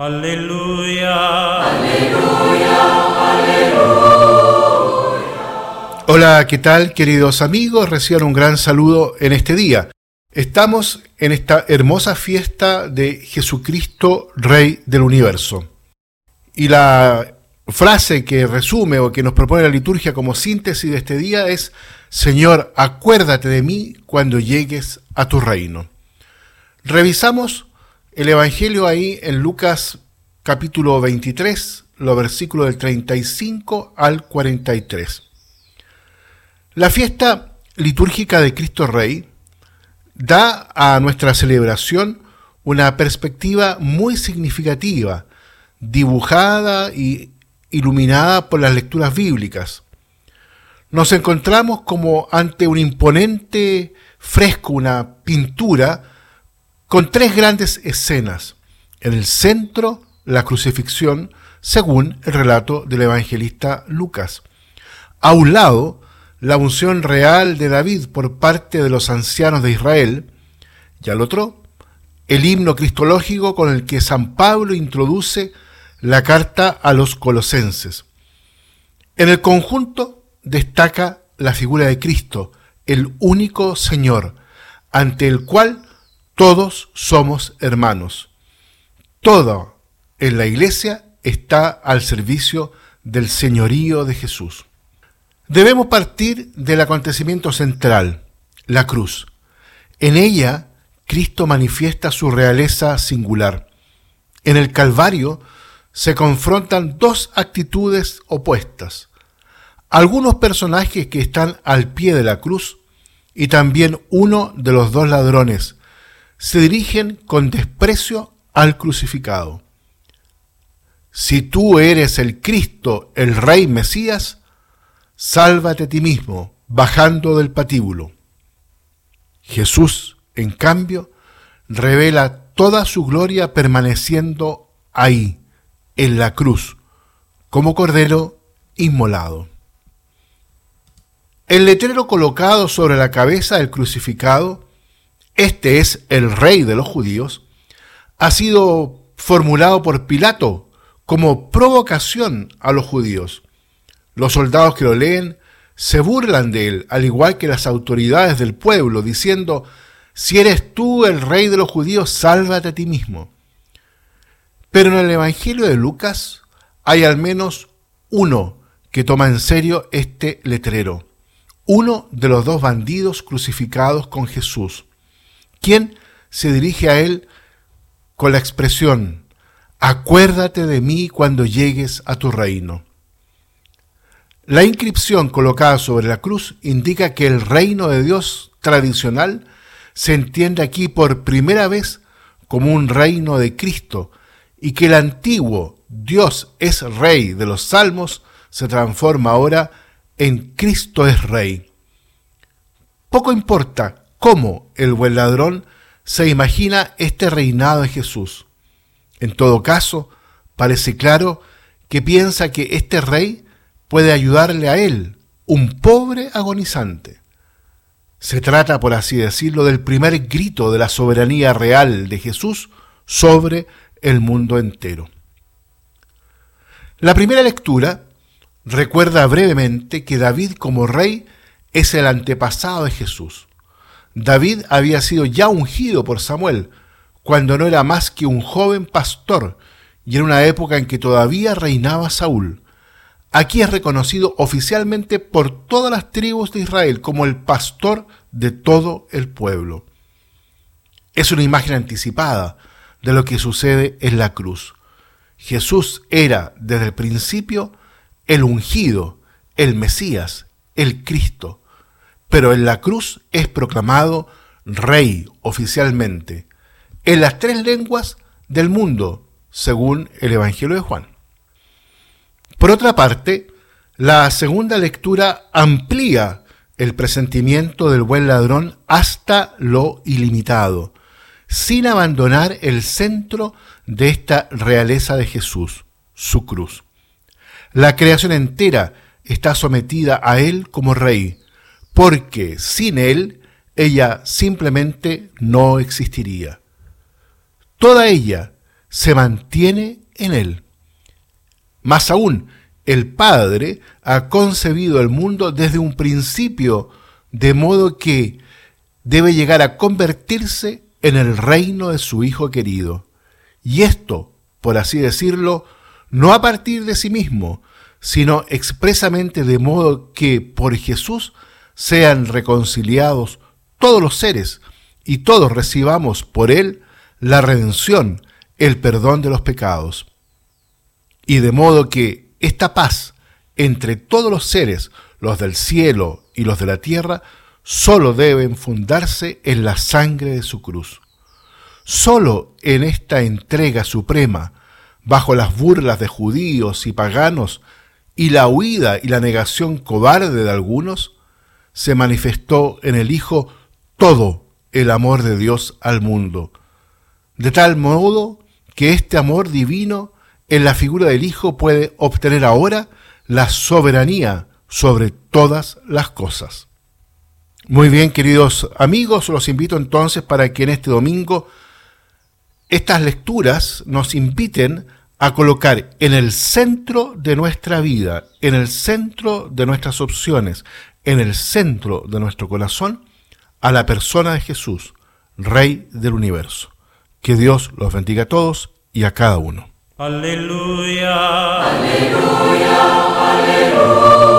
Aleluya. Aleluya, aleluya. Hola, ¿qué tal queridos amigos? Reciban un gran saludo en este día. Estamos en esta hermosa fiesta de Jesucristo, Rey del Universo. Y la frase que resume o que nos propone la liturgia como síntesis de este día es, Señor, acuérdate de mí cuando llegues a tu reino. Revisamos el Evangelio ahí en Lucas capítulo 23, los versículos del 35 al 43. La fiesta litúrgica de Cristo Rey da a nuestra celebración una perspectiva muy significativa, dibujada y iluminada por las lecturas bíblicas. Nos encontramos como ante un imponente fresco, una pintura, con tres grandes escenas. En el centro, la crucifixión, según el relato del evangelista Lucas. A un lado, la unción real de David por parte de los ancianos de Israel, y al otro, el himno cristológico con el que San Pablo introduce la carta a los colosenses. En el conjunto destaca la figura de Cristo, el único Señor, ante el cual todos somos hermanos. Todo en la iglesia está al servicio del señorío de Jesús. Debemos partir del acontecimiento central, la cruz. En ella, Cristo manifiesta su realeza singular. En el Calvario se confrontan dos actitudes opuestas. Algunos personajes que están al pie de la cruz y también uno de los dos ladrones se dirigen con desprecio al crucificado. Si tú eres el Cristo, el Rey Mesías, sálvate a ti mismo, bajando del patíbulo. Jesús, en cambio, revela toda su gloria permaneciendo ahí, en la cruz, como cordero inmolado. El letrero colocado sobre la cabeza del crucificado este es el rey de los judíos, ha sido formulado por Pilato como provocación a los judíos. Los soldados que lo leen se burlan de él, al igual que las autoridades del pueblo, diciendo, si eres tú el rey de los judíos, sálvate a ti mismo. Pero en el Evangelio de Lucas hay al menos uno que toma en serio este letrero, uno de los dos bandidos crucificados con Jesús quien se dirige a él con la expresión, acuérdate de mí cuando llegues a tu reino. La inscripción colocada sobre la cruz indica que el reino de Dios tradicional se entiende aquí por primera vez como un reino de Cristo y que el antiguo Dios es rey de los salmos se transforma ahora en Cristo es rey. Poco importa cómo el buen ladrón se imagina este reinado de Jesús. En todo caso, parece claro que piensa que este rey puede ayudarle a él, un pobre agonizante. Se trata, por así decirlo, del primer grito de la soberanía real de Jesús sobre el mundo entero. La primera lectura recuerda brevemente que David como rey es el antepasado de Jesús. David había sido ya ungido por Samuel, cuando no era más que un joven pastor, y en una época en que todavía reinaba Saúl. Aquí es reconocido oficialmente por todas las tribus de Israel como el pastor de todo el pueblo. Es una imagen anticipada de lo que sucede en la cruz. Jesús era desde el principio el ungido, el Mesías, el Cristo pero en la cruz es proclamado rey oficialmente en las tres lenguas del mundo, según el Evangelio de Juan. Por otra parte, la segunda lectura amplía el presentimiento del buen ladrón hasta lo ilimitado, sin abandonar el centro de esta realeza de Jesús, su cruz. La creación entera está sometida a él como rey, porque sin él ella simplemente no existiría. Toda ella se mantiene en él. Más aún, el Padre ha concebido el mundo desde un principio, de modo que debe llegar a convertirse en el reino de su Hijo querido. Y esto, por así decirlo, no a partir de sí mismo, sino expresamente de modo que por Jesús sean reconciliados todos los seres y todos recibamos por Él la redención, el perdón de los pecados. Y de modo que esta paz entre todos los seres, los del cielo y los de la tierra, solo deben fundarse en la sangre de su cruz. Solo en esta entrega suprema, bajo las burlas de judíos y paganos y la huida y la negación cobarde de algunos, se manifestó en el Hijo todo el amor de Dios al mundo, de tal modo que este amor divino en la figura del Hijo puede obtener ahora la soberanía sobre todas las cosas. Muy bien, queridos amigos, los invito entonces para que en este domingo estas lecturas nos inviten a colocar en el centro de nuestra vida, en el centro de nuestras opciones, en el centro de nuestro corazón, a la persona de Jesús, Rey del universo. Que Dios los bendiga a todos y a cada uno. Aleluya. Aleluya. Aleluya.